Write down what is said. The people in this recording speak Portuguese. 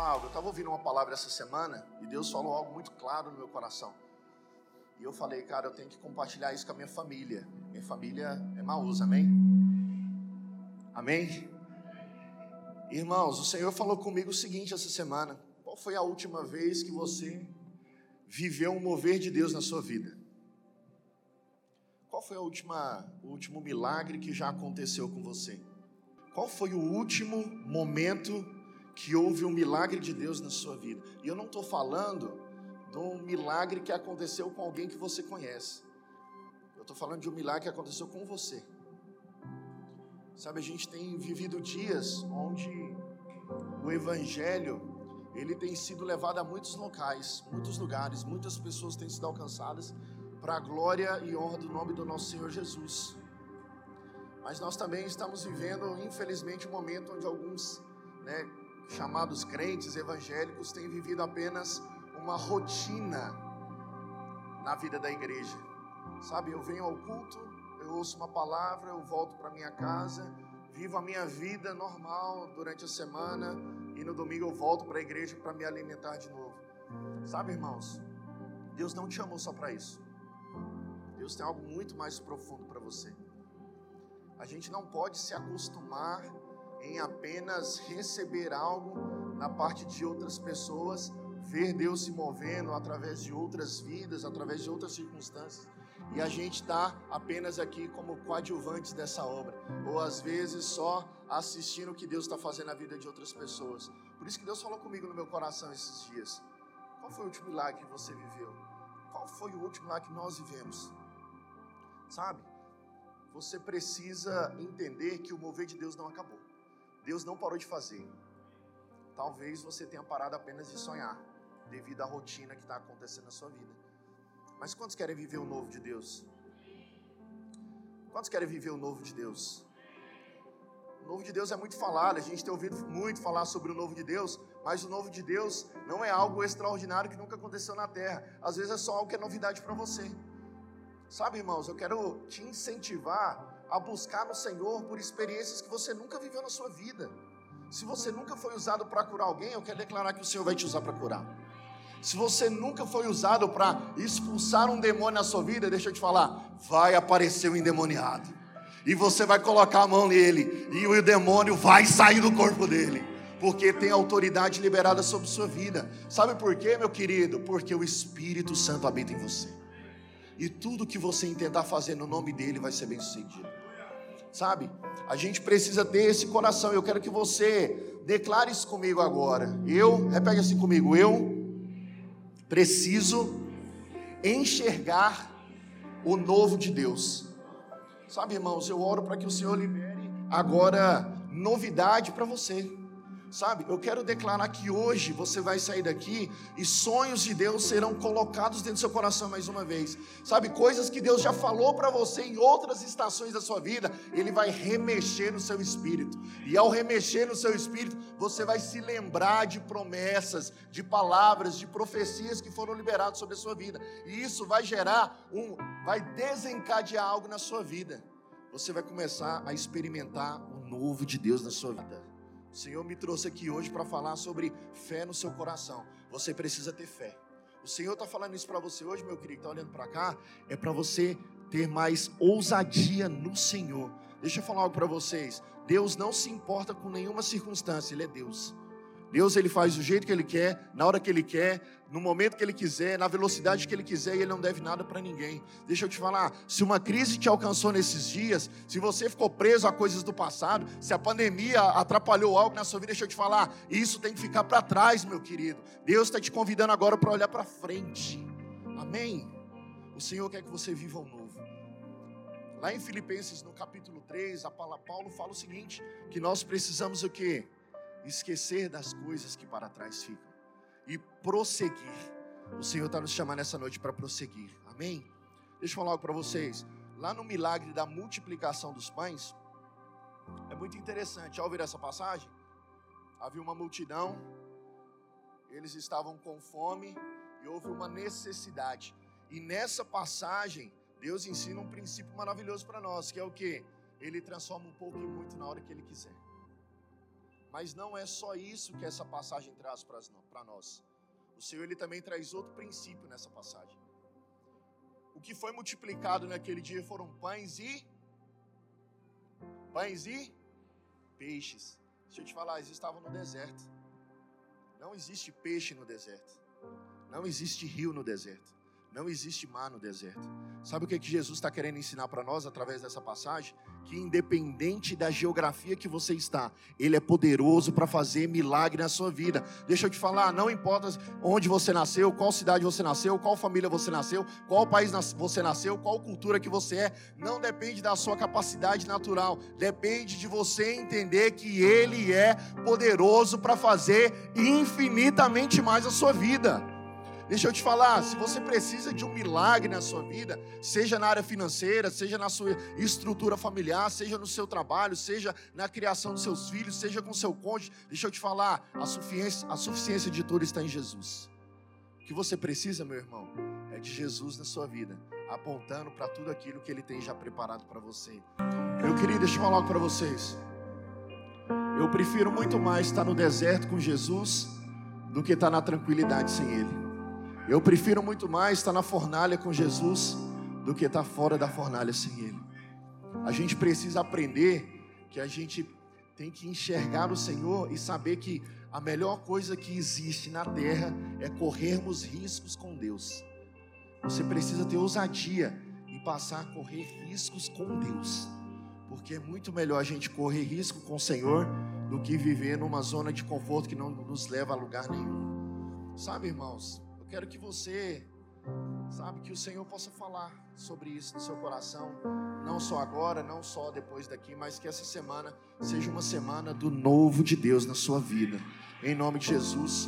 algo. Eu estava ouvindo uma palavra essa semana e Deus falou algo muito claro no meu coração. E eu falei, cara, eu tenho que compartilhar isso com a minha família. Minha família é Maús, amém? Amém? Irmãos, o Senhor falou comigo o seguinte essa semana. Qual foi a última vez que você viveu um mover de Deus na sua vida? Qual foi a última, o último milagre que já aconteceu com você? Qual foi o último momento que houve um milagre de Deus na sua vida? E eu não estou falando de um milagre que aconteceu com alguém que você conhece. Eu estou falando de um milagre que aconteceu com você. Sabe, a gente tem vivido dias onde o Evangelho ele tem sido levado a muitos locais, muitos lugares, muitas pessoas têm sido alcançadas para a glória e honra do nome do nosso Senhor Jesus. Mas nós também estamos vivendo, infelizmente, um momento onde alguns né, chamados crentes evangélicos têm vivido apenas uma rotina na vida da igreja. Sabe, eu venho ao culto, eu ouço uma palavra, eu volto para minha casa, vivo a minha vida normal durante a semana e no domingo eu volto para a igreja para me alimentar de novo. Sabe, irmãos, Deus não te chamou só para isso. Deus tem algo muito mais profundo para você. A gente não pode se acostumar em apenas receber algo na parte de outras pessoas ver Deus se movendo através de outras vidas, através de outras circunstâncias, e a gente está apenas aqui como coadjuvantes dessa obra, ou às vezes só assistindo o que Deus está fazendo na vida de outras pessoas. Por isso que Deus falou comigo no meu coração esses dias. Qual foi o último milagre que você viveu? Qual foi o último milagre que nós vivemos? Sabe? Você precisa entender que o mover de Deus não acabou. Deus não parou de fazer. Talvez você tenha parado apenas de sonhar devido à rotina que está acontecendo na sua vida. Mas quantos querem viver o novo de Deus? Quantos querem viver o novo de Deus? O novo de Deus é muito falado, a gente tem ouvido muito falar sobre o novo de Deus, mas o novo de Deus não é algo extraordinário que nunca aconteceu na terra. Às vezes é só algo que é novidade para você. Sabe, irmãos, eu quero te incentivar a buscar no Senhor por experiências que você nunca viveu na sua vida. Se você nunca foi usado para curar alguém, eu quero declarar que o Senhor vai te usar para curar. Se você nunca foi usado para expulsar um demônio na sua vida, deixa eu te falar, vai aparecer um endemoniado. E você vai colocar a mão nele, e o demônio vai sair do corpo dele, porque tem autoridade liberada sobre sua vida. Sabe por quê, meu querido? Porque o Espírito Santo habita em você. E tudo que você intentar fazer no nome dele vai ser bem sucedido. Sabe? A gente precisa ter esse coração. Eu quero que você declare isso comigo agora. Eu, repete assim comigo, eu Preciso enxergar o novo de Deus. Sabe, irmãos, eu oro para que o Senhor libere agora novidade para você. Sabe, eu quero declarar que hoje você vai sair daqui e sonhos de Deus serão colocados dentro do seu coração mais uma vez. Sabe, coisas que Deus já falou para você em outras estações da sua vida, Ele vai remexer no seu espírito. E ao remexer no seu espírito, você vai se lembrar de promessas, de palavras, de profecias que foram liberadas sobre a sua vida. E isso vai gerar um, vai desencadear algo na sua vida. Você vai começar a experimentar o novo de Deus na sua vida. O Senhor me trouxe aqui hoje para falar sobre fé no seu coração. Você precisa ter fé. O Senhor está falando isso para você hoje, meu querido, está olhando para cá, é para você ter mais ousadia no Senhor. Deixa eu falar algo para vocês. Deus não se importa com nenhuma circunstância, Ele é Deus. Deus ele faz do jeito que ele quer, na hora que ele quer, no momento que ele quiser, na velocidade que ele quiser, e ele não deve nada para ninguém. Deixa eu te falar, se uma crise te alcançou nesses dias, se você ficou preso a coisas do passado, se a pandemia atrapalhou algo na sua vida, deixa eu te falar, isso tem que ficar para trás, meu querido. Deus está te convidando agora para olhar para frente. Amém? O Senhor quer que você viva o novo. Lá em Filipenses, no capítulo 3, a Paulo fala o seguinte: que nós precisamos o quê? Esquecer das coisas que para trás ficam e prosseguir. O Senhor está nos chamando essa noite para prosseguir. Amém? Deixa eu falar algo para vocês. Lá no milagre da multiplicação dos pães, é muito interessante. Ao ouvir essa passagem, havia uma multidão, eles estavam com fome e houve uma necessidade. E nessa passagem, Deus ensina um princípio maravilhoso para nós, que é o que? Ele transforma um pouco em muito na hora que Ele quiser. Mas não é só isso que essa passagem traz para nós. O Senhor ele também traz outro princípio nessa passagem. O que foi multiplicado naquele dia foram pães e pães e peixes. Deixa eu te falar, eles estavam no deserto. Não existe peixe no deserto. Não existe rio no deserto. Não existe mar no deserto. Sabe o que, que Jesus está querendo ensinar para nós através dessa passagem? Que independente da geografia que você está, Ele é poderoso para fazer milagre na sua vida. Deixa eu te falar, não importa onde você nasceu, qual cidade você nasceu, qual família você nasceu, qual país você nasceu, qual cultura que você é, não depende da sua capacidade natural, depende de você entender que Ele é poderoso para fazer infinitamente mais a sua vida. Deixa eu te falar, se você precisa de um milagre na sua vida, seja na área financeira, seja na sua estrutura familiar, seja no seu trabalho, seja na criação dos seus filhos, seja com seu cônjuge, deixa eu te falar, a suficiência, a suficiência de tudo está em Jesus. O que você precisa, meu irmão, é de Jesus na sua vida, apontando para tudo aquilo que Ele tem já preparado para você. Meu querido, deixa eu falar para vocês. Eu prefiro muito mais estar no deserto com Jesus do que estar na tranquilidade sem Ele. Eu prefiro muito mais estar na fornalha com Jesus do que estar fora da fornalha sem Ele. A gente precisa aprender que a gente tem que enxergar o Senhor e saber que a melhor coisa que existe na terra é corrermos riscos com Deus. Você precisa ter ousadia e passar a correr riscos com Deus, porque é muito melhor a gente correr risco com o Senhor do que viver numa zona de conforto que não nos leva a lugar nenhum. Sabe, irmãos? Quero que você, sabe, que o Senhor possa falar sobre isso no seu coração, não só agora, não só depois daqui, mas que essa semana seja uma semana do novo de Deus na sua vida. Em nome de Jesus.